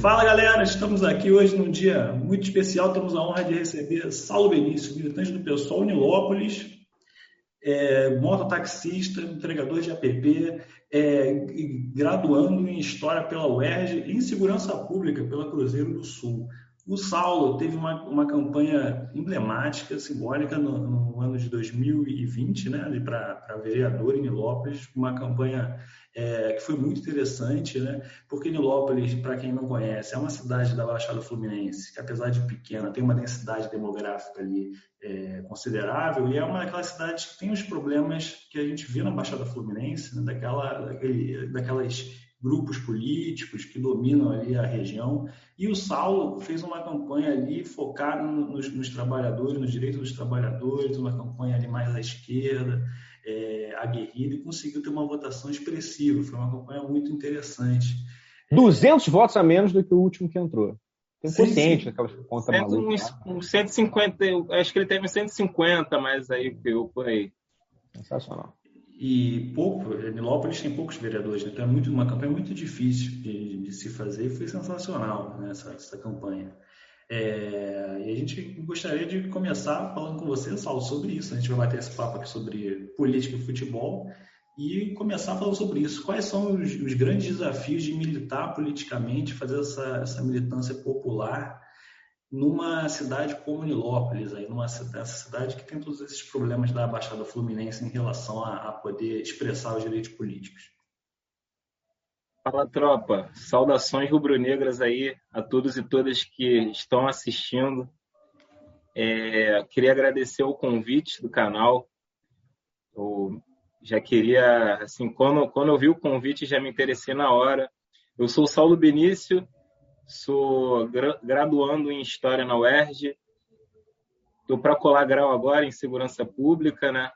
Fala galera, estamos aqui hoje num dia muito especial. Temos a honra de receber Saulo Benício, militante do pessoal Unilópolis, é, mototaxista, entregador de app, é, graduando em História pela UERJ e em Segurança Pública pela Cruzeiro do Sul. O Saulo teve uma, uma campanha emblemática, simbólica, no, no ano de 2020, né, para vereador em Nilópolis, uma campanha é, que foi muito interessante, né, porque Nilópolis, para quem não conhece, é uma cidade da Baixada Fluminense, que apesar de pequena, tem uma densidade demográfica ali é, considerável, e é uma daquelas cidades que tem os problemas que a gente vê na Baixada Fluminense, né, daquela, daquele, daquelas grupos políticos que dominam ali a região. E o Saulo fez uma campanha ali focada nos, nos trabalhadores, nos direitos dos trabalhadores, uma campanha ali mais à esquerda, é, aguerrida, e conseguiu ter uma votação expressiva. Foi uma campanha muito interessante. 200 é... votos a menos do que o último que entrou. Tem daquelas contas malucas. Uns 150, acho que ele teve 150, mas aí eu por aí. Sensacional e pouco, Nilópolis tem poucos vereadores, né? então é muito, uma campanha muito difícil de, de se fazer e foi sensacional né, essa, essa campanha. É, e a gente gostaria de começar falando com você, Saulo, sobre isso. A gente vai bater esse papo aqui sobre política e futebol e começar falando sobre isso. Quais são os, os grandes desafios de militar politicamente, fazer essa, essa militância popular numa cidade como Nilópolis, aí, numa cidade que tem todos esses problemas da Baixada Fluminense em relação a, a poder expressar os direitos políticos. Fala, tropa. Saudações rubro-negras aí a todos e todas que estão assistindo. É, queria agradecer o convite do canal. Eu já queria, assim, quando, quando eu vi o convite, já me interessei na hora. Eu sou o Saulo Benício, sou graduando em História na UERJ, estou para colar grau agora em Segurança Pública, né?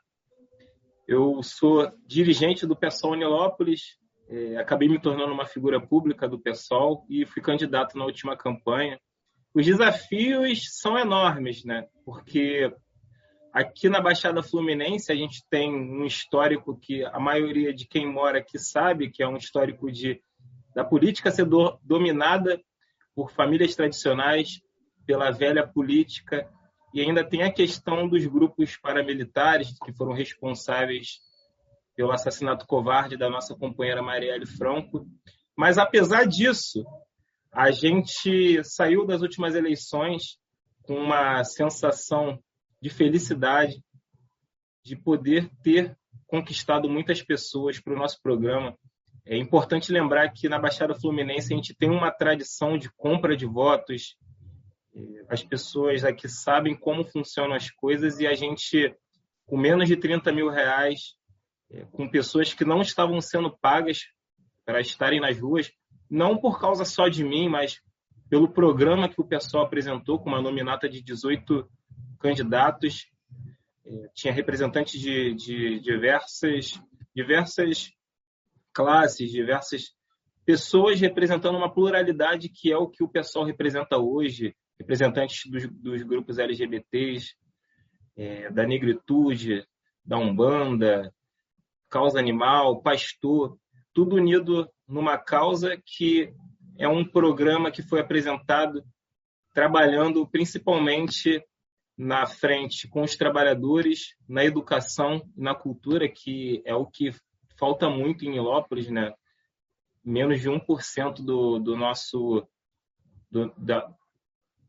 Eu sou dirigente do PSOL Unilópolis, é, acabei me tornando uma figura pública do PSOL e fui candidato na última campanha. Os desafios são enormes, né? Porque aqui na Baixada Fluminense a gente tem um histórico que a maioria de quem mora aqui sabe, que é um histórico de da política ser do, dominada por famílias tradicionais, pela velha política, e ainda tem a questão dos grupos paramilitares que foram responsáveis pelo assassinato covarde da nossa companheira Marielle Franco. Mas, apesar disso, a gente saiu das últimas eleições com uma sensação de felicidade, de poder ter conquistado muitas pessoas para o nosso programa, é importante lembrar que na Baixada Fluminense a gente tem uma tradição de compra de votos. As pessoas aqui sabem como funcionam as coisas e a gente, com menos de 30 mil reais, com pessoas que não estavam sendo pagas para estarem nas ruas, não por causa só de mim, mas pelo programa que o pessoal apresentou, com uma nominata de 18 candidatos. É, tinha representantes de, de diversas, diversas classes, diversas pessoas representando uma pluralidade que é o que o pessoal representa hoje, representantes dos, dos grupos LGBTs, é, da negritude, da Umbanda, causa animal, pastor, tudo unido numa causa que é um programa que foi apresentado trabalhando principalmente na frente com os trabalhadores, na educação na cultura, que é o que falta muito em Nilópolis, né? Menos de 1% do, do nosso do, da,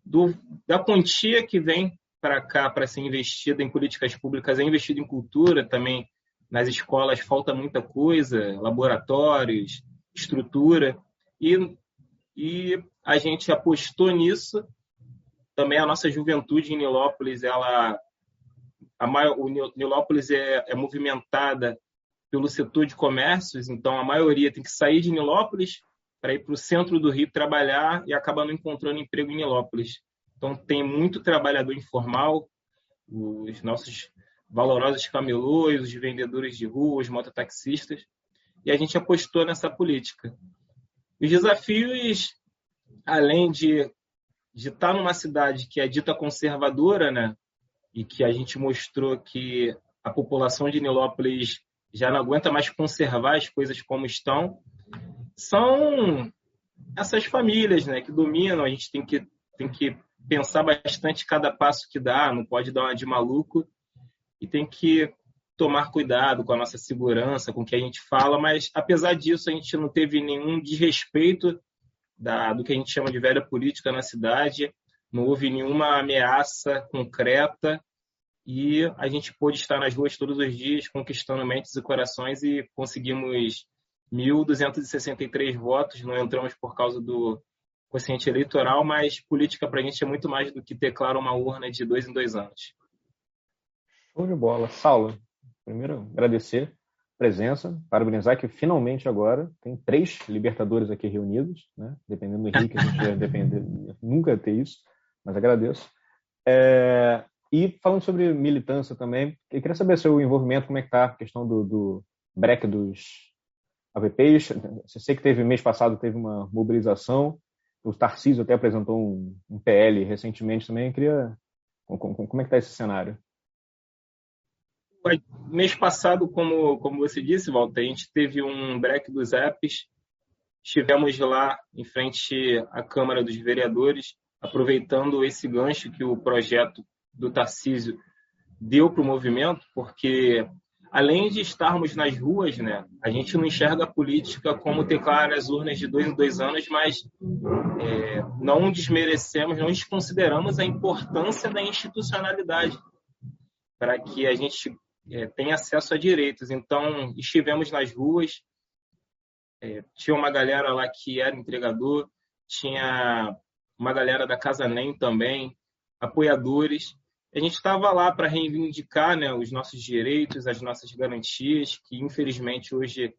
do, da quantia que vem para cá para ser investida em políticas públicas é investida em cultura também. Nas escolas falta muita coisa, laboratórios, estrutura e, e a gente apostou nisso. Também a nossa juventude em Nilópolis, ela a maior, o Nilópolis é, é movimentada pelo setor de comércios, então a maioria tem que sair de Nilópolis para ir para o centro do Rio trabalhar e acaba não encontrando emprego em Nilópolis. Então tem muito trabalhador informal, os nossos valorosos camelôs, os vendedores de rua, os mototaxistas, e a gente apostou nessa política. Os desafios, além de, de estar numa cidade que é dita conservadora, né, e que a gente mostrou que a população de Nilópolis já não aguenta mais conservar as coisas como estão, são essas famílias né, que dominam. A gente tem que, tem que pensar bastante cada passo que dá, não pode dar uma de maluco e tem que tomar cuidado com a nossa segurança, com o que a gente fala, mas apesar disso a gente não teve nenhum desrespeito da, do que a gente chama de velha política na cidade, não houve nenhuma ameaça concreta. E a gente pôde estar nas ruas todos os dias conquistando mentes e corações e conseguimos 1.263 votos, não entramos por causa do quociente eleitoral, mas política para a gente é muito mais do que declarar uma urna de dois em dois anos. Show de bola. Saulo, primeiro agradecer a presença, parabenizar que finalmente agora tem três Libertadores aqui reunidos, né? dependendo do Henrique, a gente vai depender, nunca ter isso, mas agradeço. É, e falando sobre militância também, eu queria saber seu envolvimento, como é que está a questão do, do break dos AVPs. Você sei que teve mês passado teve uma mobilização, o Tarcísio até apresentou um, um PL recentemente também. Eu queria como é que está esse cenário? Mês passado, como, como você disse, Walter, a gente teve um break dos apps. Estivemos lá em frente à Câmara dos Vereadores, aproveitando esse gancho que o projeto do Tarcísio deu para o movimento, porque além de estarmos nas ruas, né, a gente não enxerga a política como teclar as urnas de dois em dois anos, mas é, não desmerecemos, não desconsideramos a importância da institucionalidade para que a gente é, tenha acesso a direitos. Então, estivemos nas ruas, é, tinha uma galera lá que era entregador, tinha uma galera da Casa NEM também, apoiadores, a gente estava lá para reivindicar né, os nossos direitos, as nossas garantias, que infelizmente hoje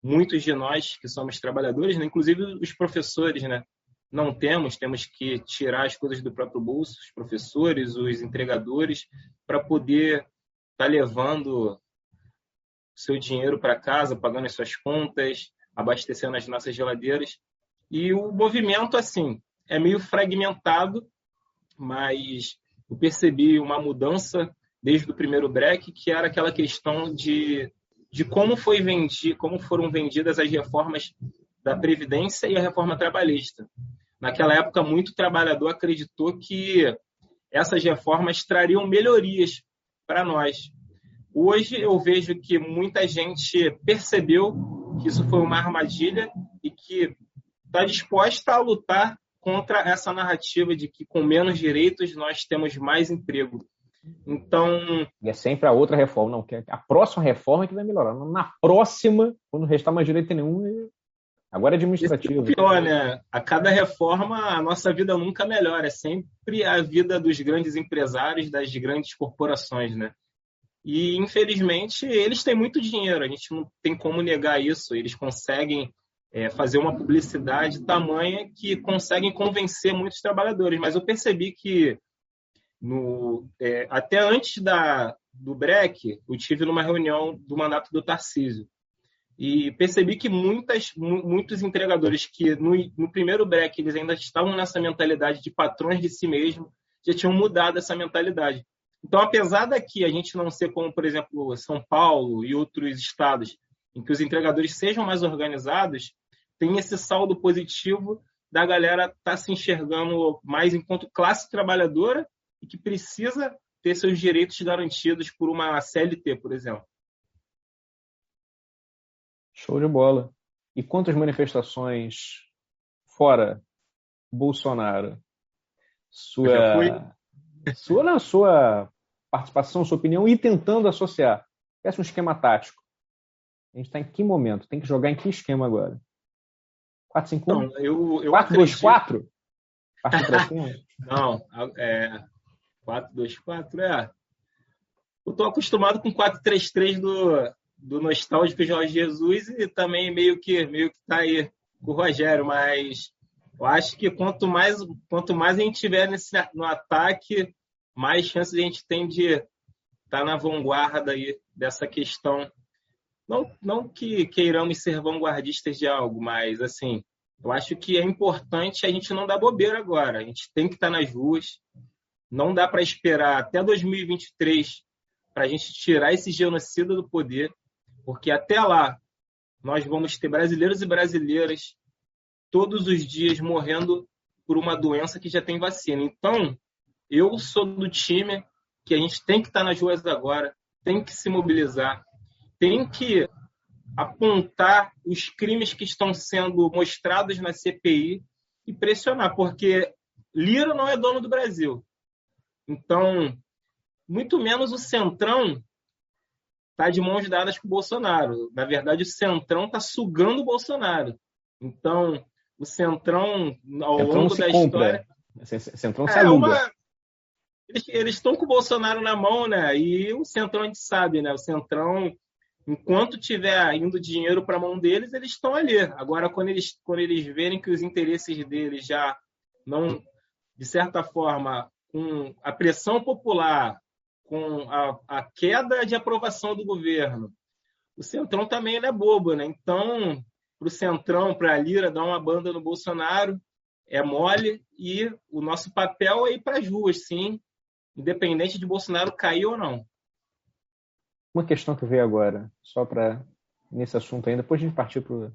muitos de nós que somos trabalhadores, né, inclusive os professores, né, não temos, temos que tirar as coisas do próprio bolso, os professores, os entregadores, para poder estar tá levando seu dinheiro para casa, pagando as suas contas, abastecendo as nossas geladeiras. E o movimento, assim, é meio fragmentado, mas eu percebi uma mudança desde o primeiro break, que era aquela questão de, de como foi vendido, como foram vendidas as reformas da previdência e a reforma trabalhista. Naquela época, muito trabalhador acreditou que essas reformas trariam melhorias para nós. Hoje eu vejo que muita gente percebeu que isso foi uma armadilha e que está disposta a lutar contra essa narrativa de que com menos direitos nós temos mais emprego. Então. E é sempre a outra reforma, não, a próxima reforma é que vai melhorar. Na próxima, quando restar mais direito nenhum, agora é administrativo. Isso é pior, né? A cada reforma, a nossa vida nunca melhora. É sempre a vida dos grandes empresários, das grandes corporações, né? E, infelizmente, eles têm muito dinheiro, a gente não tem como negar isso. Eles conseguem é, fazer uma publicidade tamanha que conseguem convencer muitos trabalhadores. Mas eu percebi que no, é, até antes da, do break, eu tive numa reunião do mandato do Tarcísio e percebi que muitas, muitos entregadores que no, no primeiro break eles ainda estavam nessa mentalidade de patrões de si mesmo, já tinham mudado essa mentalidade. Então, apesar daqui a gente não ser como, por exemplo, São Paulo e outros estados, em que os entregadores sejam mais organizados, tem esse saldo positivo da galera estar tá se enxergando mais enquanto classe trabalhadora e que precisa ter seus direitos garantidos por uma CLT, por exemplo. Show de bola. E quantas manifestações fora Bolsonaro? Sua, sua, na sua participação, sua opinião e tentando associar. Peça um esquema tático. A gente está em que momento? Tem que jogar em que esquema agora? 4-5-1? Não, eu, eu 4-2-4? Não, é 4-2-4 é. Eu tô acostumado com 4-3-3 do, do nostálgico Jorge Jesus e também meio que meio que tá aí com o Rogério, mas eu acho que quanto mais quanto mais a gente tiver nesse, no ataque, mais chances a gente tem de estar tá na vanguarda aí dessa questão não, não que queiramos ser vanguardistas de algo, mas assim, eu acho que é importante a gente não dar bobeira agora. A gente tem que estar nas ruas. Não dá para esperar até 2023 para a gente tirar esse genocida do poder, porque até lá nós vamos ter brasileiros e brasileiras todos os dias morrendo por uma doença que já tem vacina. Então, eu sou do time que a gente tem que estar nas ruas agora, tem que se mobilizar, tem que apontar os crimes que estão sendo mostrados na CPI e pressionar, porque Lira não é dono do Brasil. Então, muito menos o Centrão está de mãos dadas com o Bolsonaro. Na verdade, o Centrão está sugando o Bolsonaro. Então, o Centrão, ao Centrão longo da compra. história. Centrão se é Uma... Eles estão com o Bolsonaro na mão, né? E o Centrão a gente sabe, né? O Centrão, enquanto tiver indo dinheiro para a mão deles, eles estão ali. Agora, quando eles, quando eles verem que os interesses deles já não, de certa forma, com a pressão popular, com a, a queda de aprovação do governo, o Centrão também é bobo, né? Então, para o Centrão, para a Lira dar uma banda no Bolsonaro, é mole e o nosso papel é ir para as ruas, sim, independente de Bolsonaro cair ou não. Uma questão que veio agora, só para nesse assunto ainda, depois a gente partir para o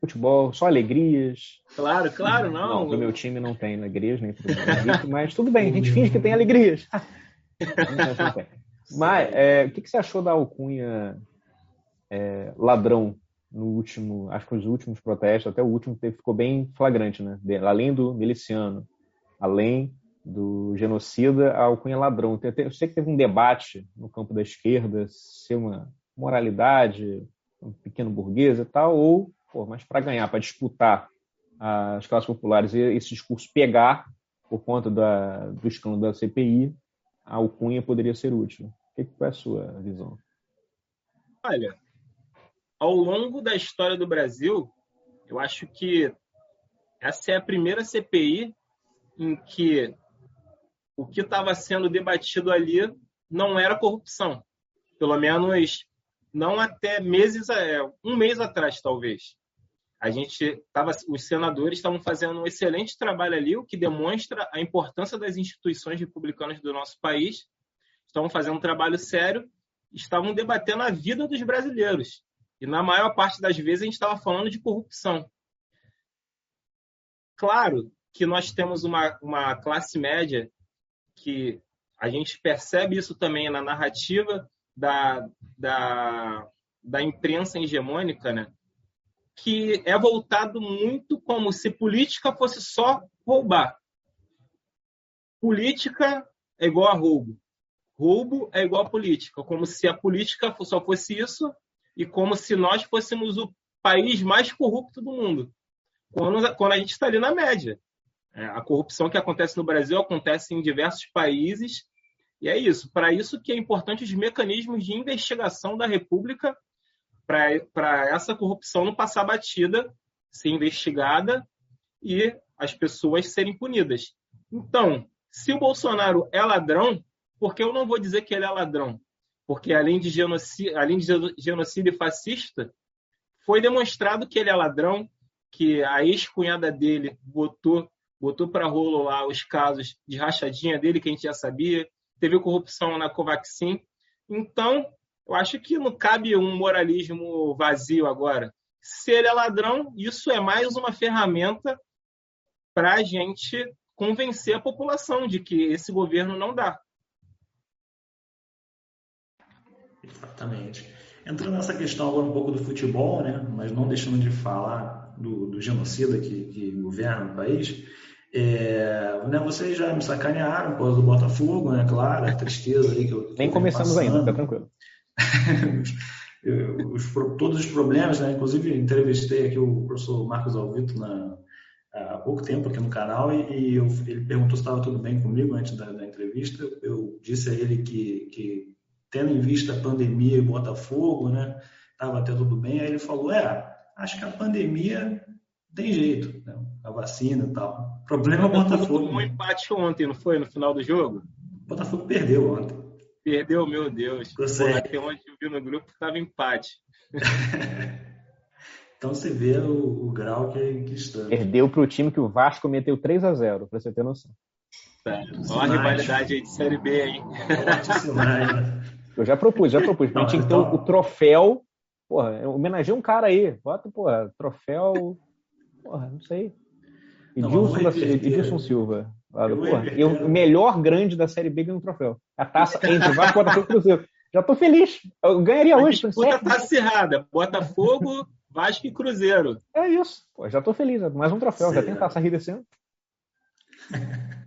futebol, só alegrias. Claro, claro, não. Não, meu time não tem alegrias, nem tudo mas tudo bem, a gente finge que tem alegrias. mas é, o que, que, você achou da alcunha é, ladrão no último, acho que os últimos protestos, até o último teve, ficou bem flagrante, né? Além do miliciano, além do genocida, a alcunha ladrão. Eu sei que teve um debate no campo da esquerda se uma moralidade, um pequeno burguês e tal, ou, pô, mas para ganhar, para disputar as classes populares e esse discurso pegar por conta da, do escândalo da CPI, a alcunha poderia ser útil. Que, que é a sua visão? Olha, ao longo da história do Brasil, eu acho que essa é a primeira CPI em que o que estava sendo debatido ali não era corrupção. Pelo menos não até meses, é, um mês atrás, talvez. A gente tava, os senadores estavam fazendo um excelente trabalho ali, o que demonstra a importância das instituições republicanas do nosso país. Estavam fazendo um trabalho sério, estavam debatendo a vida dos brasileiros. E na maior parte das vezes a gente estava falando de corrupção. Claro que nós temos uma, uma classe média que a gente percebe isso também na narrativa da, da, da imprensa hegemônica, né? Que é voltado muito como se política fosse só roubar. Política é igual a roubo. Roubo é igual a política, como se a política só fosse isso e como se nós fôssemos o país mais corrupto do mundo, quando, quando a gente está ali na média. É, a corrupção que acontece no Brasil acontece em diversos países, e é isso. Para isso que é importante os mecanismos de investigação da República para essa corrupção não passar batida, ser investigada e as pessoas serem punidas. Então, se o Bolsonaro é ladrão, por que eu não vou dizer que ele é ladrão? porque além de genocídio, além de genocídio fascista, foi demonstrado que ele é ladrão, que a ex-cunhada dele botou botou para rolo lá os casos de rachadinha dele que a gente já sabia, teve corrupção na Covaxin. Então, eu acho que não cabe um moralismo vazio agora. Se ele é ladrão, isso é mais uma ferramenta para a gente convencer a população de que esse governo não dá. Exatamente. Entrando nessa questão agora um pouco do futebol, né, mas não deixando de falar do, do genocida que, que governa o país, é, né, vocês já me sacanearam por causa do Botafogo, né? Claro, a tristeza aí que eu. Nem começamos passando. ainda, fica tranquilo. os, todos os problemas, né? Inclusive, entrevistei aqui o professor Marcos Alvito na, há pouco tempo aqui no canal e, e eu, ele perguntou se estava tudo bem comigo antes da, da entrevista. Eu disse a ele que, que tendo em vista a pandemia e Botafogo, né? Estava até tudo bem. Aí ele falou: é, acho que a pandemia tem jeito, né? a vacina e tal. O problema é o Botafogo. Um empate ontem, não foi? No final do jogo? O Botafogo perdeu ontem. Perdeu, meu Deus. Você... Pô, onde eu vi no grupo que estava empate. então você vê o, o grau que, que está. Perdeu para o time que o Vasco meteu 3 a 0 para você ter noção. Olha a rivalidade aí de Série B, hein? Eu já propus, já propus. A gente tinha que ter o troféu. Porra, homenageia um cara aí. Bota, porra, troféu Porra, não sei. Edilson, da, Edilson Silva. Lá, porra, eu, o melhor grande da Série B ganhou um troféu. A taça entre Vasco, Botafogo e Cruzeiro. Já tô feliz. Eu ganharia a hoje. Puta tá acirrada. Botafogo, Vasco e Cruzeiro. É isso. Pô, já tô feliz. Mais um troféu. Já tem taça desse ano.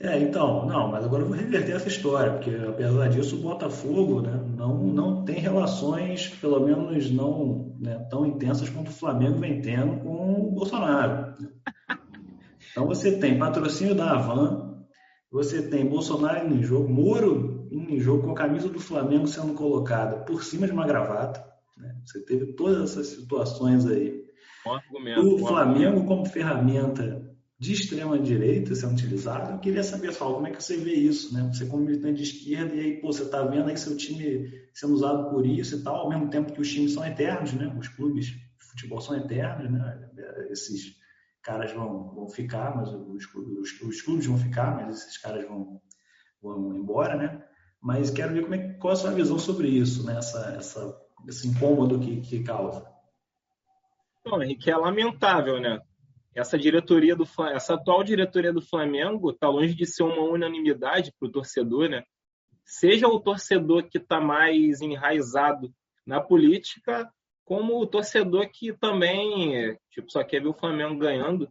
É, então, não, mas agora eu vou reverter essa história, porque apesar disso, o Botafogo né, não, não tem relações, pelo menos não né, tão intensas quanto o Flamengo vem tendo com o Bolsonaro. Então você tem patrocínio da Avan, você tem Bolsonaro em jogo, Moro em jogo com a camisa do Flamengo sendo colocada por cima de uma gravata. Né? Você teve todas essas situações aí. o Flamengo como ferramenta de extrema direita sendo utilizado. Eu queria saber, Saulo, como é que você vê isso, né? Você como militante de esquerda e aí, pô, você está vendo aí seu time sendo usado por isso e tal, ao mesmo tempo que os times são eternos, né? Os clubes de futebol são eternos, né? Esses caras vão, vão ficar, mas os, os, os clubes vão ficar, mas esses caras vão, vão embora, né? Mas quero ver como é, qual é a sua visão sobre isso, né? Essa, essa, esse incômodo que, que causa. Bom, Henrique, é lamentável, né? essa diretoria do essa atual diretoria do Flamengo está longe de ser uma unanimidade para o torcedor, né? Seja o torcedor que está mais enraizado na política, como o torcedor que também tipo, só quer ver o Flamengo ganhando.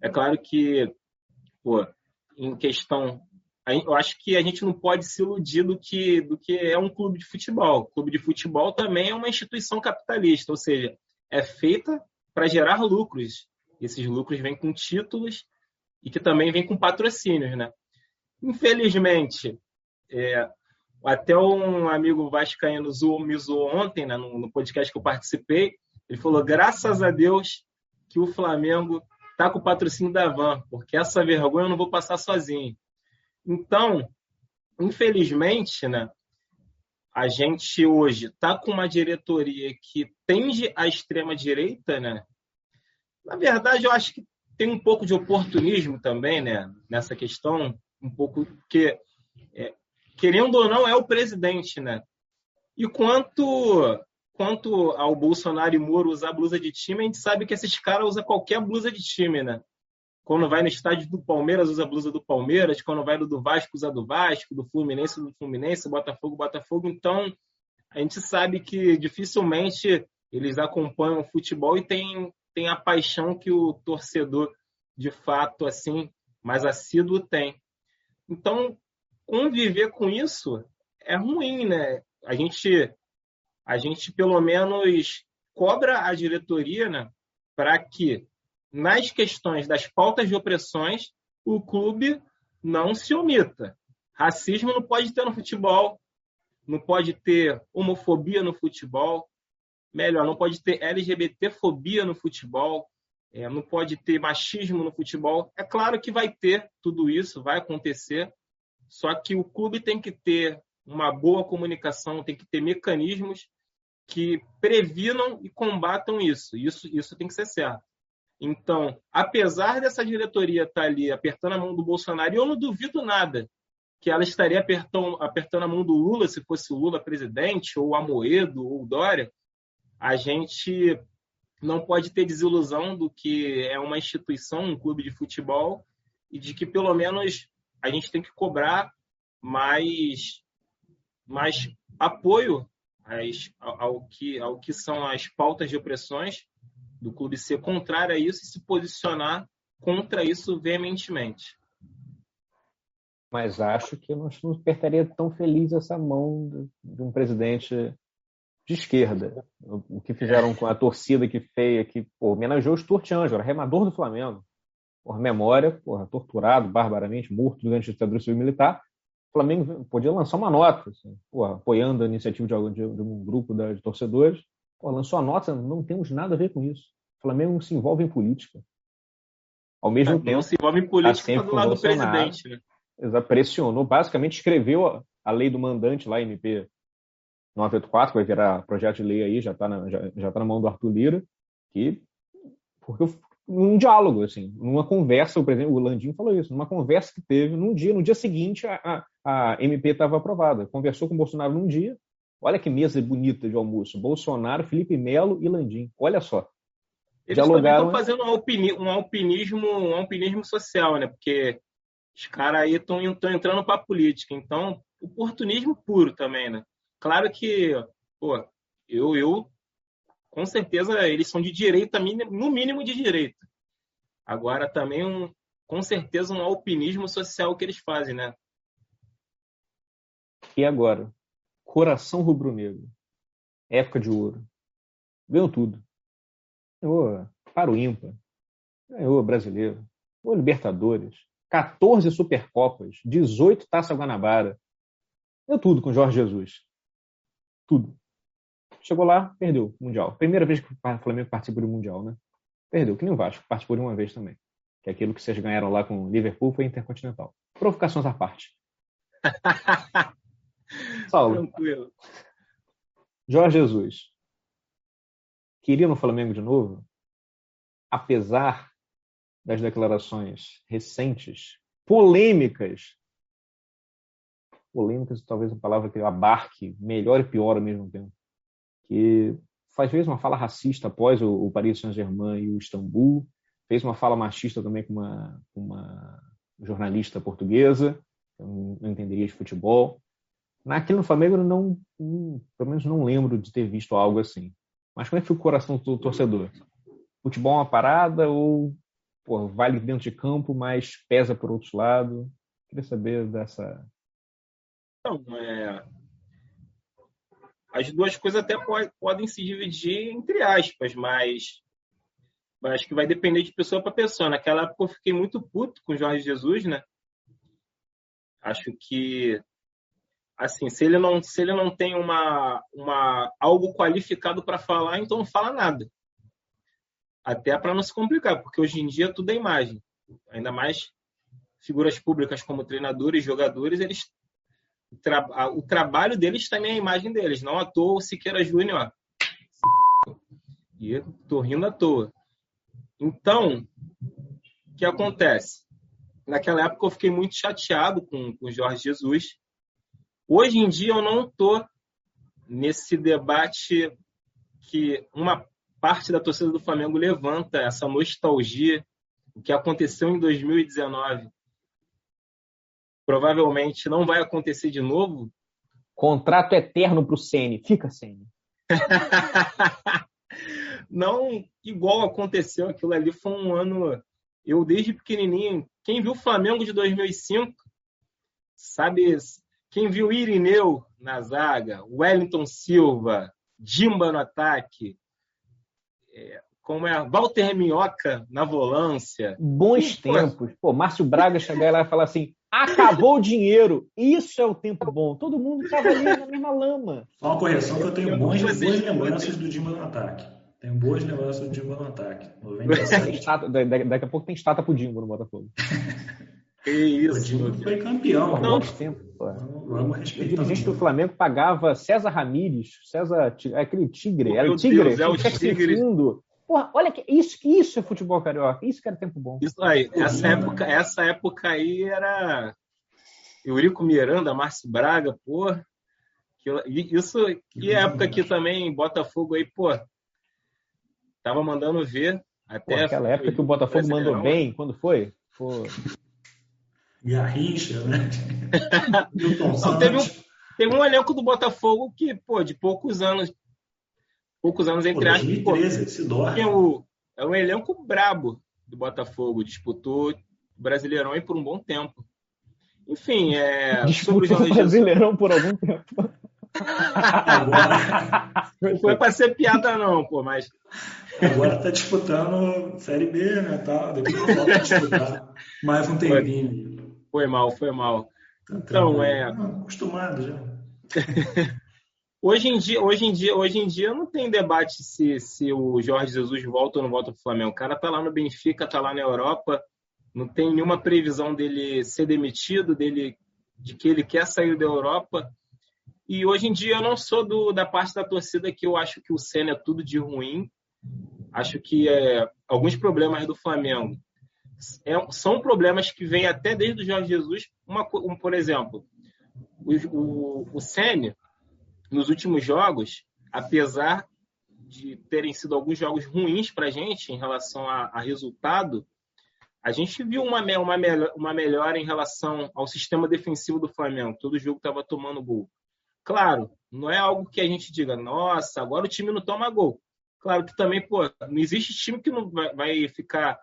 É claro que, pô, em questão. Eu acho que a gente não pode se iludir do que, do que é um clube de futebol. O clube de futebol também é uma instituição capitalista, ou seja, é feita para gerar lucros esses lucros vêm com títulos e que também vêm com patrocínios, né? Infelizmente, é, até um amigo vascaíno zoou, me zoou ontem, né, no, no, podcast que eu participei, ele falou, graças a Deus que o Flamengo está com o patrocínio da Van, porque essa vergonha eu não vou passar sozinho. Então, infelizmente, né, a gente hoje está com uma diretoria que tende à extrema-direita, né, na verdade, eu acho que tem um pouco de oportunismo também, né? Nessa questão, um pouco que, querendo ou não, é o presidente, né? E quanto quanto ao Bolsonaro e Moro usar blusa de time, a gente sabe que esses caras usam qualquer blusa de time, né? Quando vai no estádio do Palmeiras, usa blusa do Palmeiras. Quando vai no do Vasco, usa do Vasco. Do Fluminense, do Fluminense. Botafogo, Botafogo. Então, a gente sabe que dificilmente eles acompanham o futebol e têm tem a paixão que o torcedor, de fato, assim, mais assíduo tem. Então, conviver com isso é ruim, né? A gente, a gente pelo menos cobra a diretoria, né, para que nas questões das pautas de opressões o clube não se omita. Racismo não pode ter no futebol, não pode ter homofobia no futebol, melhor, não pode ter LGBTfobia no futebol, é, não pode ter machismo no futebol. É claro que vai ter tudo isso, vai acontecer, só que o clube tem que ter uma boa comunicação, tem que ter mecanismos que previnam e combatam isso. Isso, isso tem que ser certo. Então, apesar dessa diretoria estar ali apertando a mão do Bolsonaro, eu não duvido nada que ela estaria apertando, apertando a mão do Lula se fosse o Lula presidente, ou Amoedo, ou Dória, a gente não pode ter desilusão do que é uma instituição, um clube de futebol, e de que pelo menos a gente tem que cobrar mais, mais apoio ao, ao, que, ao que são as pautas de opressões do clube ser contrário a isso e se posicionar contra isso veementemente. Mas acho que não apertaria tão feliz essa mão de um presidente de esquerda. O que fizeram com a torcida que feia, que pô, homenageou o Stuart Angel, era remador do Flamengo. Por memória, porra, torturado barbaramente, morto durante a ditadura civil militar. O Flamengo podia lançar uma nota, assim, porra, apoiando a iniciativa de, de, de um grupo de, de torcedores. Porra, lançou a nota, não temos nada a ver com isso. O Flamengo não se envolve em política. Ao mesmo tempo. Não se envolve em política tá do lado do presidente, né? Pressionou, basicamente escreveu a, a lei do mandante lá, MP 984, que vai virar projeto de lei aí, já está na, já, já tá na mão do Arthur Lira, que, porque num diálogo, assim, numa conversa, o presidente, o Landim falou isso, numa conversa que teve num dia, no dia seguinte a, a, a MP estava aprovada, conversou com o Bolsonaro num dia, olha que mesa bonita de almoço, Bolsonaro, Felipe Melo e Landim, olha só. Eles dialogaram... estão fazendo um, alpini, um, alpinismo, um alpinismo social, né? Porque os caras aí estão entrando para a política. Então, oportunismo puro também, né? Claro que, pô, eu, eu com certeza eles são de direita, no mínimo de direita. Agora também um, com certeza um alpinismo social que eles fazem, né? E agora? Coração rubro-negro. Época de ouro. Ganhou tudo. Ganhou para o ímpar. Ganhou brasileiro. Ganhou Libertadores. 14 Supercopas. 18 Taça Guanabara. Deu tudo com Jorge Jesus. Tudo. Chegou lá, perdeu o Mundial. Primeira vez que o Flamengo participa do Mundial, né? Perdeu, que nem o Vasco, participou de uma vez também. Que é aquilo que vocês ganharam lá com o Liverpool foi Intercontinental. Provocações à parte. Saulo. Tranquilo. Jorge Jesus. Queria no Flamengo de novo, apesar das declarações recentes, polêmicas. Polêmicas, talvez a palavra que eu abarque melhor e pior ao mesmo tempo que faz vezes uma fala racista após o, o Paris Saint-Germain e o Istambul, fez uma fala machista também com uma, uma jornalista portuguesa, eu não entenderia de futebol. Naquilo no Flamengo eu não, não, pelo menos não lembro de ter visto algo assim. Mas como é que foi o coração do torcedor? Futebol é uma parada ou pô, vale dentro de campo, mas pesa por outros lados? Queria saber dessa. Não, é, as duas coisas até podem se dividir entre aspas, mas, mas acho que vai depender de pessoa para pessoa. Naquela época eu fiquei muito puto com o Jorge Jesus, né? Acho que assim, se ele não se ele não tem uma, uma algo qualificado para falar, então não fala nada. Até para não se complicar, porque hoje em dia tudo é imagem. Ainda mais figuras públicas como treinadores, jogadores, eles tra o trabalho deles também é a imagem deles. Não à toa o Siqueira Júnior. E tô rindo à toa. Então, o que acontece? Naquela época eu fiquei muito chateado com o Jorge Jesus. Hoje em dia eu não tô nesse debate que uma parte da torcida do Flamengo levanta essa nostalgia, o que aconteceu em 2019 provavelmente não vai acontecer de novo. Contrato eterno para o Ceni. Fica Ceni. não igual aconteceu aquilo ali foi um ano. Eu desde pequenininho, quem viu o Flamengo de 2005 sabe quem viu Irineu na zaga, Wellington Silva, Dimba no ataque, é, como é Walter Minhoca na volância. Bons tempos. Pô, Márcio Braga chegar lá e falar assim: Acabou o dinheiro. Isso é o tempo bom. Todo mundo estava ali na mesma lama. Só uma correção que eu tenho boas, boas lembranças do Dimba no ataque. Tenho boas lembranças do Dimba no ataque. 97. daqui a pouco tem estátua pro Dimba no Botafogo. Que isso. O Dimba foi campeão. Não, tempo, Vamos respeitar. O dirigente do Flamengo pagava César Ramírez, César, é aquele tigre, era o tigre, Deus, é o tigre. Fundo. Porra, olha que isso, isso é futebol carioca, isso que era tempo bom. Isso aí, essa época, essa época aí era Eurico Miranda, Márcio Braga, porra. Isso, e época aqui também, Botafogo aí, pô, tava mandando ver. Até pô, aquela época que o Botafogo mandou bem, quando foi? Pô. Garrincha, né? Não, teve, um, teve um elenco do Botafogo que, pô, de poucos anos, poucos anos entre aspas. 2013, se dorme. É, o, é um elenco brabo do Botafogo, disputou Brasileirão aí por um bom tempo. Enfim, é. Disputou o Brasileirão por algum tempo. Agora... Não foi para ser piada, não, pô, mas. Agora tá disputando Série B, né? Tá, depois volta a disputar mais um tempinho. Foi, foi mal, foi mal. Tá então, é. Acostumado já. Hoje em dia, hoje em dia, hoje em dia não tem debate se, se o Jorge Jesus volta ou não volta para o Flamengo. O cara tá lá no Benfica, tá lá na Europa, não tem nenhuma previsão dele ser demitido, dele de que ele quer sair da Europa. E hoje em dia eu não sou do, da parte da torcida que eu acho que o Senna é tudo de ruim. Acho que é, alguns problemas do Flamengo é, são problemas que vêm até desde o Jorge Jesus. Uma, um, por exemplo, o, o, o Senna nos últimos jogos, apesar de terem sido alguns jogos ruins para a gente em relação a, a, resultado, a gente viu uma, uma, uma melhora em relação ao sistema defensivo do Flamengo. Todo jogo estava tomando gol. Claro, não é algo que a gente diga, nossa, agora o time não toma gol. Claro que também, pô, não existe time que não vai, vai ficar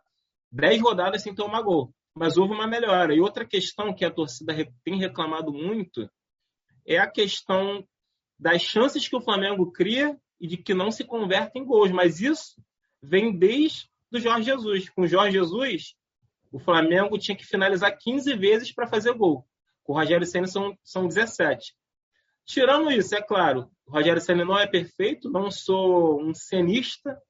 10 rodadas sem tomar gol. Mas houve uma melhora. E outra questão que a torcida tem reclamado muito é a questão das chances que o Flamengo cria e de que não se convertem em gols. Mas isso vem desde o Jorge Jesus. Com o Jorge Jesus, o Flamengo tinha que finalizar 15 vezes para fazer gol. Com o Rogério Senna são, são 17. Tirando isso, é claro, o Rogério Senna não é perfeito, não sou um cenista.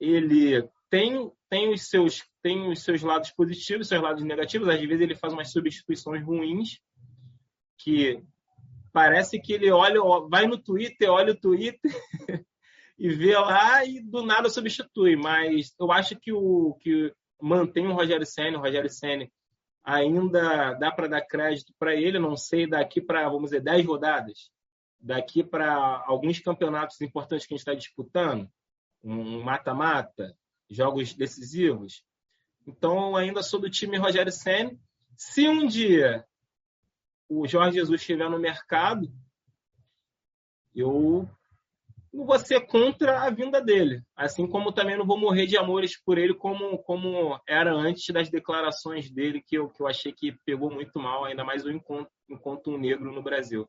Ele tem, tem, os seus, tem os seus lados positivos, seus lados negativos. Às vezes ele faz umas substituições ruins que parece que ele olha, vai no Twitter, olha o Twitter e vê lá e do nada substitui. Mas eu acho que o que mantém o Rogério Senna, o Rogério Senna ainda dá para dar crédito para ele, não sei, daqui para, vamos dizer, 10 rodadas, daqui para alguns campeonatos importantes que a gente está disputando, um mata-mata, jogos decisivos. Então, ainda sou do time Rogério Senna. Se um dia o Jorge Jesus estiver no mercado, eu não vou ser contra a vinda dele. Assim como também não vou morrer de amores por ele, como, como era antes das declarações dele, que eu, que eu achei que pegou muito mal, ainda mais o encontro, encontro um negro no Brasil.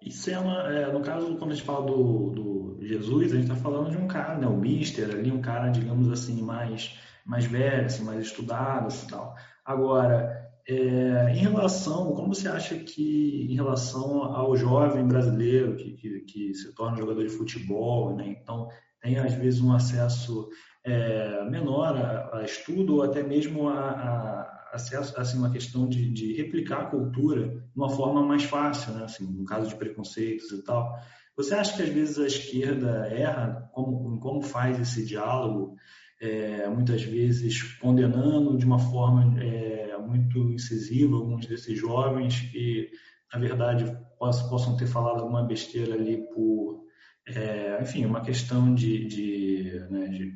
Isso é, é, no caso, quando a gente fala do, do Jesus, a gente está falando de um cara, né, o Mister ali, um cara, digamos assim, mais, mais velho, assim, mais estudado assim, tal. Agora, é, em relação, como você acha que, em relação ao jovem brasileiro que, que, que se torna jogador de futebol, né, então tem às vezes um acesso é, menor a, a, estudo ou até mesmo a, a acesso assim uma questão de, de, replicar a cultura de uma forma mais fácil, né? Assim, no caso de preconceitos e tal. Você acha que às vezes a esquerda erra como, como faz esse diálogo, é, muitas vezes condenando de uma forma é, muito incisiva alguns desses jovens que, na verdade, possam, ter falado alguma besteira ali por, é, enfim, uma questão de, de, né, de,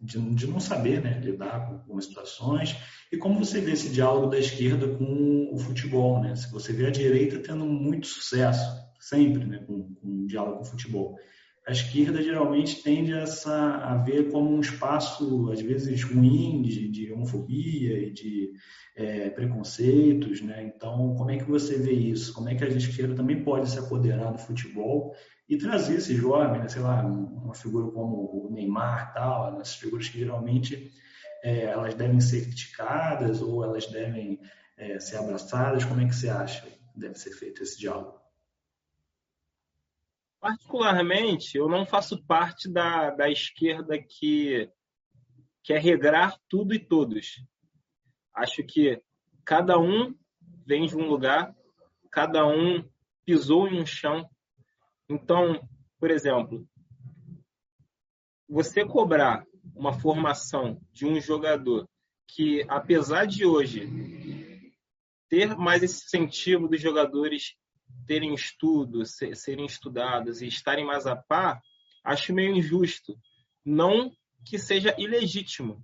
de, de, não saber né, lidar com algumas situações e como você vê esse diálogo da esquerda com o futebol, né? Se você vê a direita tendo muito sucesso, sempre, né, com, com o diálogo com o futebol. A esquerda geralmente tende a, essa, a ver como um espaço, às vezes, ruim de, de homofobia e de é, preconceitos, né? Então, como é que você vê isso? Como é que a esquerda também pode se apoderar do futebol e trazer esse jovem, né? sei lá, uma figura como o Neymar, tal, essas figuras que geralmente é, elas devem ser criticadas ou elas devem é, ser abraçadas? Como é que você acha que deve ser feito esse diálogo? Particularmente, eu não faço parte da, da esquerda que quer regrar tudo e todos. Acho que cada um vem de um lugar, cada um pisou em um chão. Então, por exemplo, você cobrar uma formação de um jogador que, apesar de hoje ter mais esse incentivo dos jogadores terem estudo, serem estudados e estarem mais a par, acho meio injusto. Não que seja ilegítimo.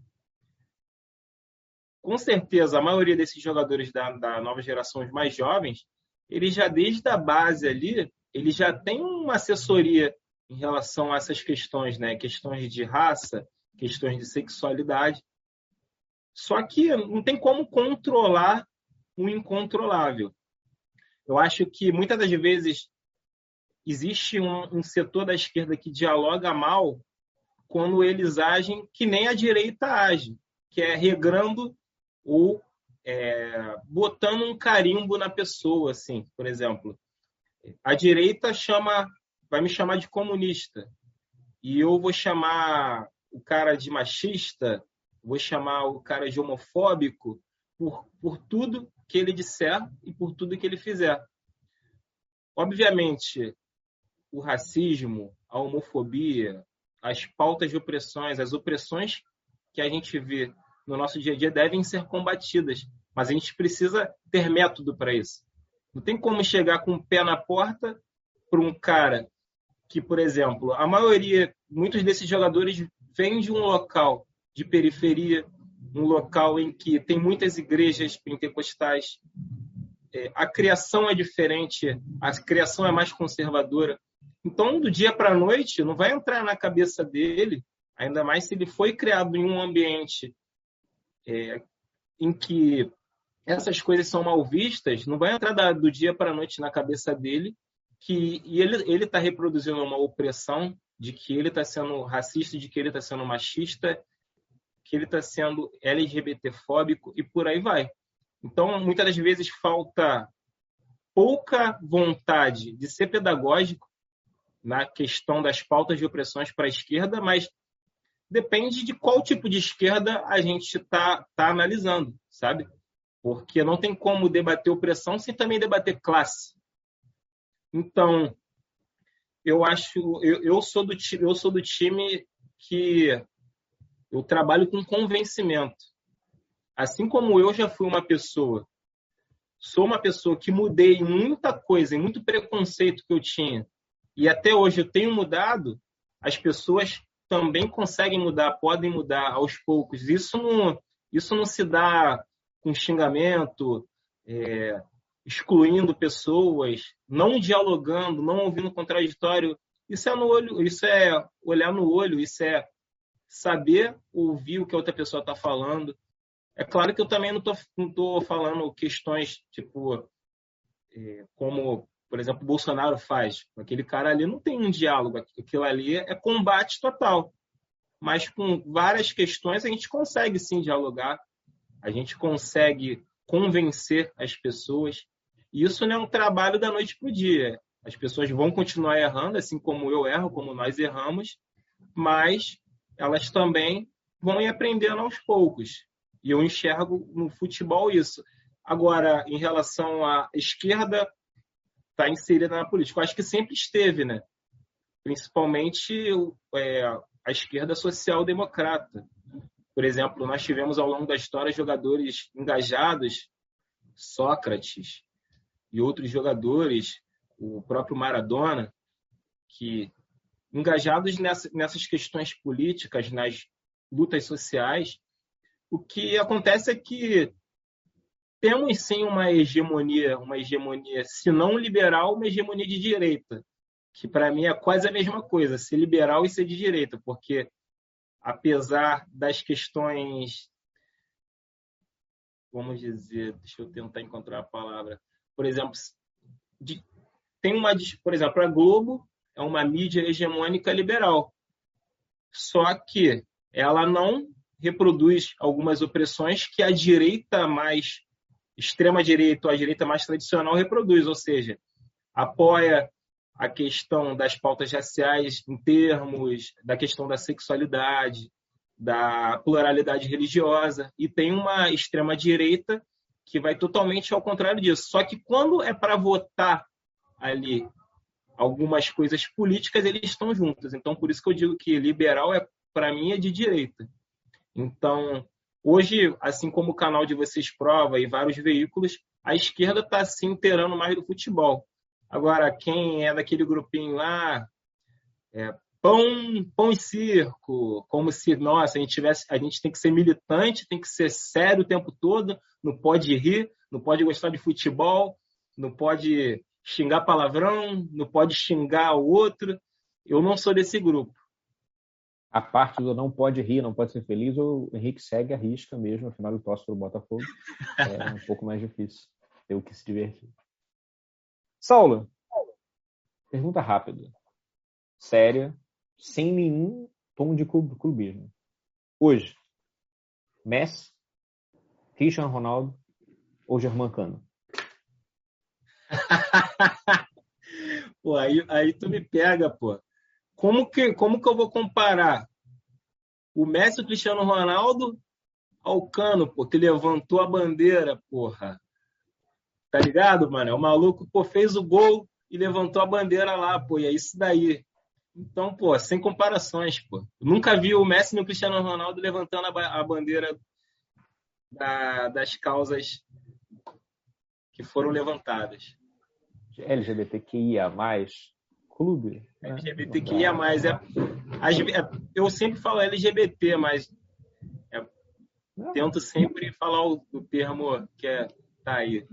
Com certeza, a maioria desses jogadores da, da nova geração, os mais jovens, eles já desde a base ali, eles já têm uma assessoria em relação a essas questões, né? Questões de raça, questões de sexualidade. Só que não tem como controlar o incontrolável. Eu acho que muitas das vezes existe um, um, setor da esquerda que dialoga mal quando eles agem que nem a direita age, que é regrando ou é, botando um carimbo na pessoa, assim, por exemplo. A direita chama, vai me chamar de comunista e eu vou chamar o cara de machista, vou chamar o cara de homofóbico por, por tudo que ele disser e por tudo que ele fizer. Obviamente, o racismo, a homofobia, as pautas de opressões, as opressões que a gente vê no nosso dia a dia devem ser combatidas, mas a gente precisa ter método para isso. Não tem como chegar com o pé na porta para um cara que, por exemplo, a maioria, muitos desses jogadores vêm de um local de periferia, um local em que tem muitas igrejas pentecostais. É, a criação é diferente, a criação é mais conservadora. Então, do dia para a noite, não vai entrar na cabeça dele, ainda mais se ele foi criado em um ambiente é, em que essas coisas são mal vistas, não vai entrar da, do dia para a noite na cabeça dele que e ele está reproduzindo uma opressão de que ele está sendo racista, de que ele está sendo machista, que ele está sendo LGBTfóbico e por aí vai. Então, muitas das vezes falta pouca vontade de ser pedagógico na questão das pautas de opressões para a esquerda, mas depende de qual tipo de esquerda a gente está tá analisando, sabe? Porque não tem como debater opressão sem também debater classe. Então, eu acho, eu, eu sou do eu sou do time que eu trabalho com convencimento. Assim como eu já fui uma pessoa, sou uma pessoa que mudei muita coisa, muito preconceito que eu tinha, e até hoje eu tenho mudado, as pessoas também conseguem mudar, podem mudar aos poucos. Isso não, isso não se dá com xingamento, é, excluindo pessoas, não dialogando, não ouvindo contraditório. Isso é no olho, isso é olhar no olho, isso é saber ouvir o que a outra pessoa está falando. É claro que eu também não estou falando questões tipo é, como, por exemplo, o Bolsonaro faz. Aquele cara ali não tem um diálogo, aquilo ali é combate total. Mas com várias questões a gente consegue sim dialogar, a gente consegue convencer as pessoas. E isso não é um trabalho da noite para o dia. As pessoas vão continuar errando, assim como eu erro, como nós erramos, mas elas também vão ir aprendendo aos poucos. E eu enxergo no futebol isso. Agora, em relação à esquerda, está inserida na política. Eu acho que sempre esteve, né? Principalmente é, a esquerda social-democrata. Por exemplo, nós tivemos ao longo da história jogadores engajados, Sócrates, e outros jogadores, o próprio Maradona, que engajados nessa, nessas questões políticas, nas lutas sociais, o que acontece é que temos sim uma hegemonia, uma hegemonia, se não liberal, uma hegemonia de direita, que para mim é quase a mesma coisa, ser liberal e ser de direita, porque apesar das questões, vamos dizer, deixa eu tentar encontrar a palavra, por exemplo, de, tem uma, por exemplo, a Globo é uma mídia hegemônica liberal. Só que ela não reproduz algumas opressões que a direita mais extrema direita ou a direita mais tradicional reproduz, ou seja, apoia a questão das pautas raciais em termos da questão da sexualidade, da pluralidade religiosa e tem uma extrema direita que vai totalmente ao contrário disso. Só que quando é para votar ali algumas coisas políticas, eles estão juntos. Então, por isso que eu digo que liberal é para mim é de direita. Então, hoje, assim como o canal de vocês prova e vários veículos, a esquerda está se inteirando mais do futebol. Agora, quem é daquele grupinho lá, é, pão, pão e circo, como se, nossa, a gente tivesse, a gente tem que ser militante, tem que ser sério o tempo todo, não pode rir, não pode gostar de futebol, não pode xingar palavrão, não pode xingar o outro. Eu não sou desse grupo. A parte do não pode rir, não pode ser feliz, o Henrique segue a risca mesmo, afinal ele torce para o Botafogo. É um pouco mais difícil ter o que se divertir. Saulo, pergunta rápida, séria, sem nenhum tom de clubismo. Hoje, Messi, Cristiano Ronaldo ou Germancano? pô, aí, aí tu me pega, pô. Como que, como que eu vou comparar o Messi o Cristiano Ronaldo ao Cano, pô, que levantou a bandeira, porra. Tá ligado, mano? O maluco, pô, fez o gol e levantou a bandeira lá, pô, e é isso daí. Então, pô, sem comparações, pô. nunca vi o Messi e o Cristiano Ronaldo levantando a, bandeira da, das causas que foram levantadas. LGBTQIA+, clube. Né? LGBTQIA+. É, é, eu sempre falo LGBT, mas é, tento sempre falar o, o, termo que é tá aí.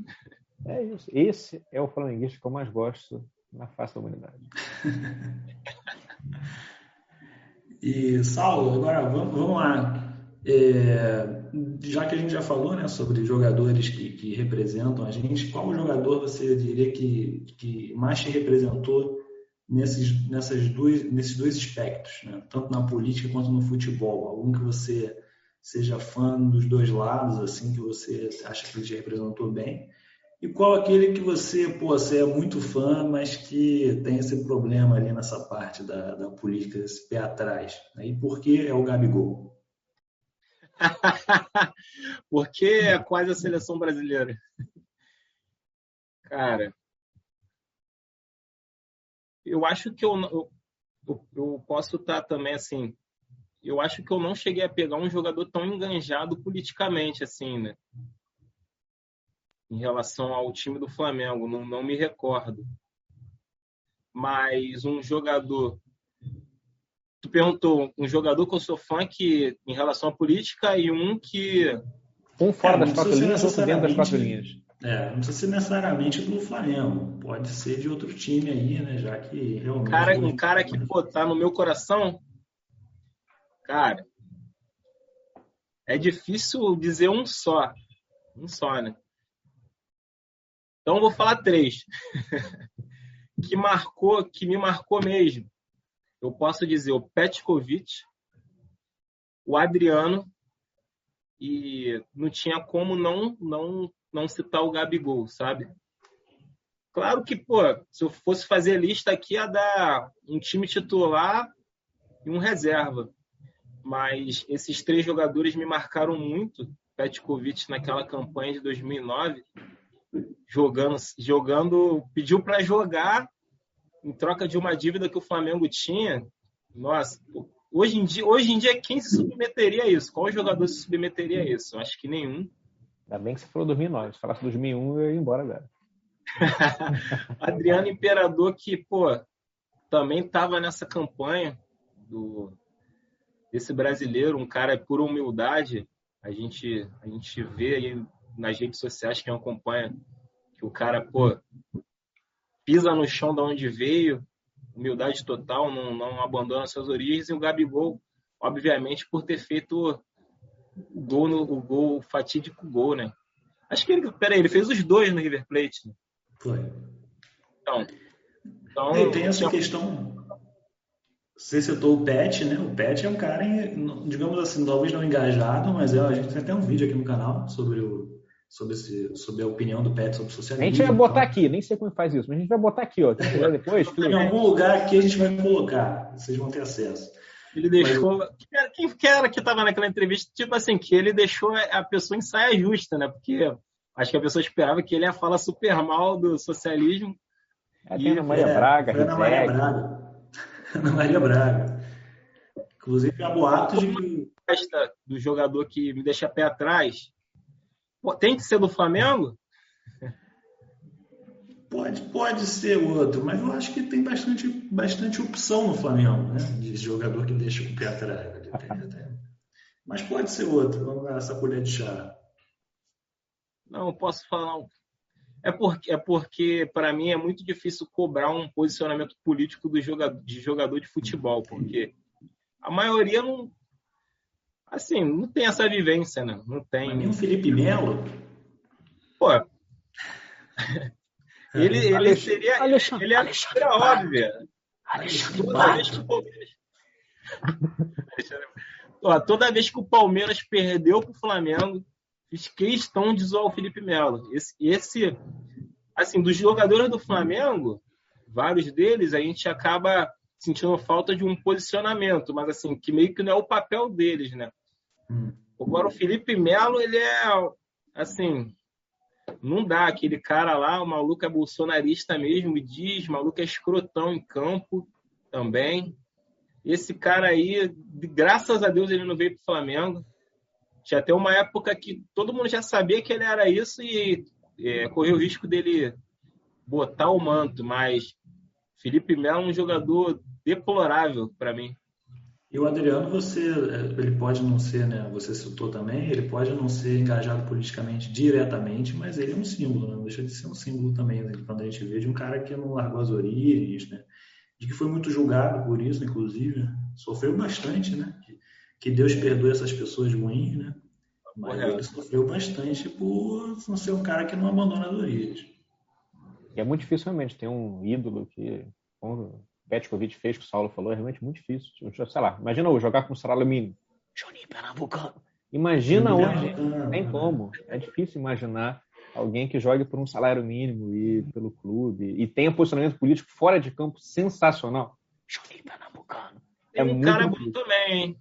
É isso. Esse é o flamenguista que eu mais gosto na face da humanidade. e, Saulo, agora vamos, vamos lá. É, já que a gente já falou né, sobre jogadores que, que, representam a gente, qual jogador você diria que, que mais te representou nesses, nessas dois, nesses dois aspectos, né? tanto na política quanto no futebol? Algum que você seja fã dos dois lados, assim, que você acha que ele te representou bem? E qual aquele que você, pô, você é muito fã, mas que tem esse problema ali nessa parte da, da política, esse pé atrás? Né? E por que é o Gabigol? Porque é quase a seleção brasileira. Cara, eu acho que eu, eu, eu posso estar também assim. Eu acho que eu não cheguei a pegar um jogador tão enganjado politicamente assim, né? Em relação ao time do Flamengo, não, não me recordo. Mas um jogador tu perguntou um jogador que eu sou fã que em relação à política e um que um fora é, das quatro linhas, outro dentro das quatro linhas. É, não precisa ser necessariamente do Flamengo, pode ser de outro time aí, né? Já que realmente. Cara, um cara que pô, tá no meu coração, cara, é difícil dizer um só, um só, né? Então eu vou falar três que marcou, que me marcou mesmo eu posso dizer o Petkovic, o Adriano e não tinha como não não não citar o Gabigol, sabe? Claro que, pô, se eu fosse fazer lista aqui ia dar um time titular e um reserva. Mas esses três jogadores me marcaram muito. Petkovic naquela campanha de 2009, jogando, jogando, pediu para jogar em troca de uma dívida que o Flamengo tinha, nossa, hoje em dia, hoje em dia quem se submeteria a isso? Qual jogador se submeteria a isso? Eu acho que nenhum. Ainda bem que você falou 2009. Se falasse 2001, eu ia embora agora. Adriano Imperador, que, pô, também estava nessa campanha do desse brasileiro, um cara por humildade. A gente, a gente vê aí nas redes sociais quem acompanha que o cara, pô, pisa no chão de onde veio, humildade total, não, não abandona suas origens. E o Gabigol, obviamente, por ter feito o gol, no, o gol o fatídico gol, né? Acho que ele, peraí, ele fez os dois no River Plate. Né? Foi. Então, então e tem essa questão. Você citou o Pet, né? O Pet é um cara, digamos assim, talvez não engajado, mas é, a gente tem até um vídeo aqui no canal sobre o sobre, esse, sobre a opinião do Pet sobre o socialismo. A gente vai botar aqui, nem sei como faz isso, mas a gente vai botar aqui, ó. Quiser depois. em algum lugar aqui a gente vai colocar, vocês vão ter acesso. Ele deixou. Mas... Quem que era que estava naquela entrevista? Tipo assim, que ele deixou a pessoa em saia justa, né? Porque acho que a pessoa esperava que ele ia falar super mal do socialismo. É, e Ana Maria é, Braga, Ana Maria Braga. Ana Maria Braga. Inclusive, há boatos de que. Do jogador que me deixa pé atrás tem que ser do Flamengo? Pode, pode ser outro, mas eu acho que tem bastante, bastante opção no Flamengo, né? De jogador que deixa o pé atrás. Mas pode ser outro, vamos dar essa colher de chá. Não, posso falar. É porque, é porque para mim, é muito difícil cobrar um posicionamento político do jogador, de jogador de futebol, porque a maioria não, assim, não tem essa vivência, né? Não tem. nem o Felipe Melo? Pô. ele, ele Alexandre, seria. Alexandre, ele é Alexandre, óbvia. Alexandre toda vez, que o Palmeiras... Ó, toda vez que o Palmeiras perdeu para o Flamengo, fiz questão de zoar o Felipe Melo. Esse, esse, assim, dos jogadores do Flamengo, vários deles, a gente acaba sentindo falta de um posicionamento, mas assim, que meio que não é o papel deles, né? Hum. Agora o Felipe Melo, ele é assim, não dá. Aquele cara lá, o maluco é bolsonarista mesmo, diz, o maluco é escrotão em campo também. Esse cara aí, graças a Deus, ele não veio para o Flamengo. Tinha até uma época que todo mundo já sabia que ele era isso e é, correu o risco dele botar o manto, mas Felipe Melo é um jogador deplorável para mim. E o Adriano, você, ele pode não ser, né? Você citou também, ele pode não ser engajado politicamente diretamente, mas ele é um símbolo, né? Não deixa de ser um símbolo também, né? quando a gente vê de um cara que não largou as origens, né? De que foi muito julgado por isso, inclusive, né? sofreu bastante, né? Que, que Deus perdoe essas pessoas ruins, né? Mas ele sofreu bastante por não ser um cara que não abandona as origens. E é muito difícil realmente ter um ídolo que, Petkovic fez, que o Saulo falou, é realmente muito difícil. Sei lá, imagina eu jogar com o salário mínimo. Juninho Pernambucano. Imagina hoje, não tem como. É difícil imaginar alguém que jogue por um salário mínimo e pelo clube e tenha posicionamento político fora de campo sensacional. Juninho Pernambucano. É um cara bom também, hein?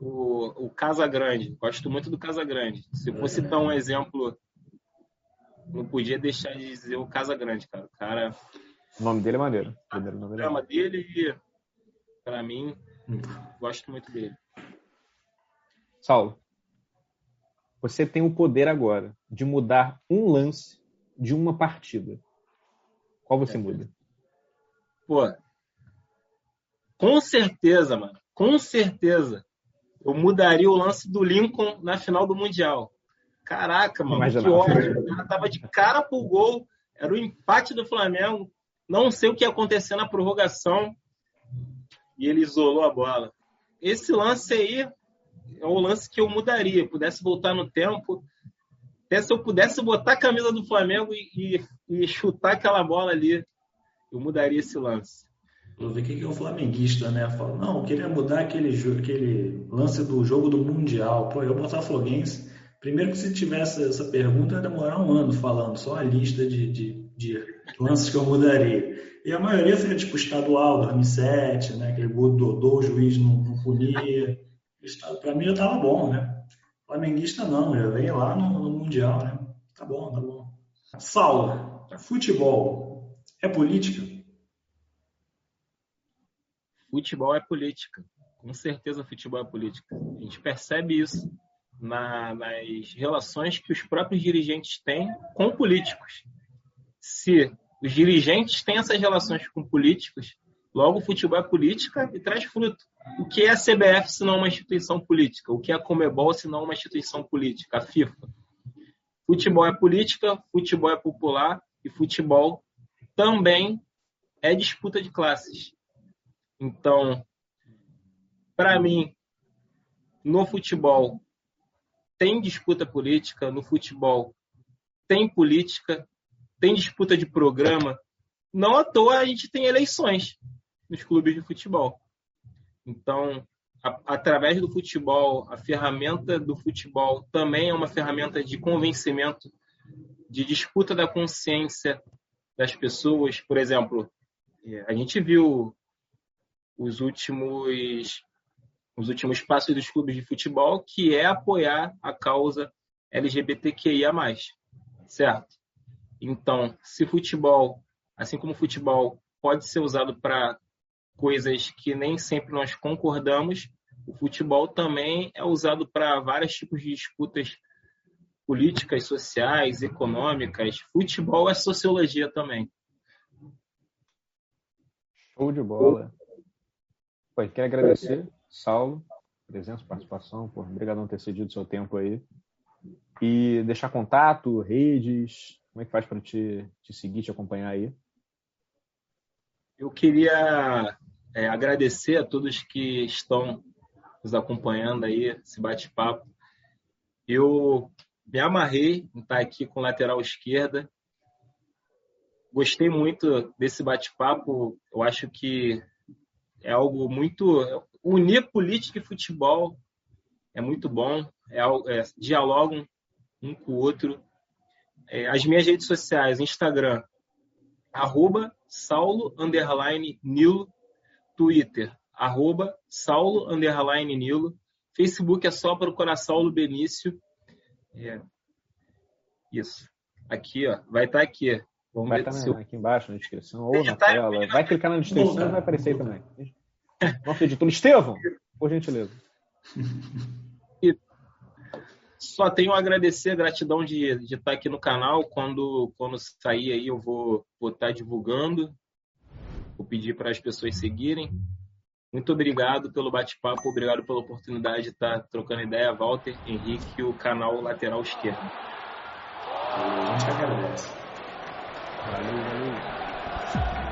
O, o Casa Grande. Gosto muito do Casa Grande. Se fosse dar um exemplo, não podia deixar de dizer o Casa Grande, cara. O cara o nome dele é maneiro. O programa é dele, para mim, gosto muito dele. Saulo, você tem o poder agora de mudar um lance de uma partida. Qual você é. muda? Pô, com certeza, mano. Com certeza. Eu mudaria o lance do Lincoln na final do Mundial. Caraca, mano, que ódio. O cara tava de cara pro gol. Era o empate do Flamengo. Não sei o que aconteceu na prorrogação e ele isolou a bola. Esse lance aí é o lance que eu mudaria. Pudesse voltar no tempo, até se eu pudesse botar a camisa do Flamengo e, e, e chutar aquela bola ali, eu mudaria esse lance. Vou ver o que é o flamenguista, né? Fala, não, eu queria mudar aquele, aquele lance do jogo do Mundial. Pô, eu Botafoguense. Primeiro que se tivesse essa pergunta, ia demorar um ano falando, só a lista de, de de lances que eu mudaria. E a maioria seria tipo estadual, 2007, né? aquele gol do Dodô, o juiz não, não punia. Para mim já estava bom, né? Flamenguista não, já vem lá no, no, Mundial, né? Tá bom, tá bom. Saulo, futebol é política? Futebol é política. Com certeza futebol é política. A gente percebe isso na, nas relações que os próprios dirigentes têm com políticos se os dirigentes têm essas relações com políticos, logo o futebol é política e traz fruto. O que é a CBF se não uma instituição política? O que é a Comebol se não uma instituição política? A FIFA. Futebol é política, futebol é popular e futebol também é disputa de classes. Então, para mim, no futebol tem disputa política, no futebol tem política tem disputa de programa. Não à toa a gente tem eleições nos clubes de futebol. Então, a, através do futebol, a ferramenta do futebol também é uma ferramenta de convencimento, de disputa da consciência das pessoas. Por exemplo, é, a gente viu os últimos os últimos passos dos clubes de futebol, que é apoiar a causa LGBTQIA+, certo? Então, se futebol, assim como futebol pode ser usado para coisas que nem sempre nós concordamos, o futebol também é usado para vários tipos de disputas políticas, sociais, econômicas. Futebol é sociologia também. Show de bola. Pô, quero agradecer, Saulo, presença, participação, por ter cedido seu tempo aí. E deixar contato, redes, como é que faz para te, te seguir, te acompanhar aí? Eu queria é, agradecer a todos que estão nos acompanhando aí, esse bate-papo. Eu me amarrei em estar aqui com lateral esquerda. Gostei muito desse bate-papo. Eu acho que é algo muito. Unir política e futebol é muito bom. É, é, dialogam um com o outro é, as minhas redes sociais, Instagram, arroba Saulo, underline, Nilo, Twitter, arroba Saulo, underline, Nilo, Facebook é só procurar Saulo Benício. É, isso. Aqui, ó, vai estar tá aqui. Vamos vai estar tá aqui embaixo na descrição ou na tela. Vai clicar na descrição e vai aparecer também. Nosso editor Estevão, por gentileza. Só tenho a agradecer, a gratidão de, de estar aqui no canal. Quando, quando sair aí, eu vou, vou estar divulgando. vou pedir para as pessoas seguirem. Muito obrigado pelo bate-papo, obrigado pela oportunidade de estar trocando ideia, Walter, Henrique e o canal Lateral Esquerdo. A gente agradece. Valeu, valeu.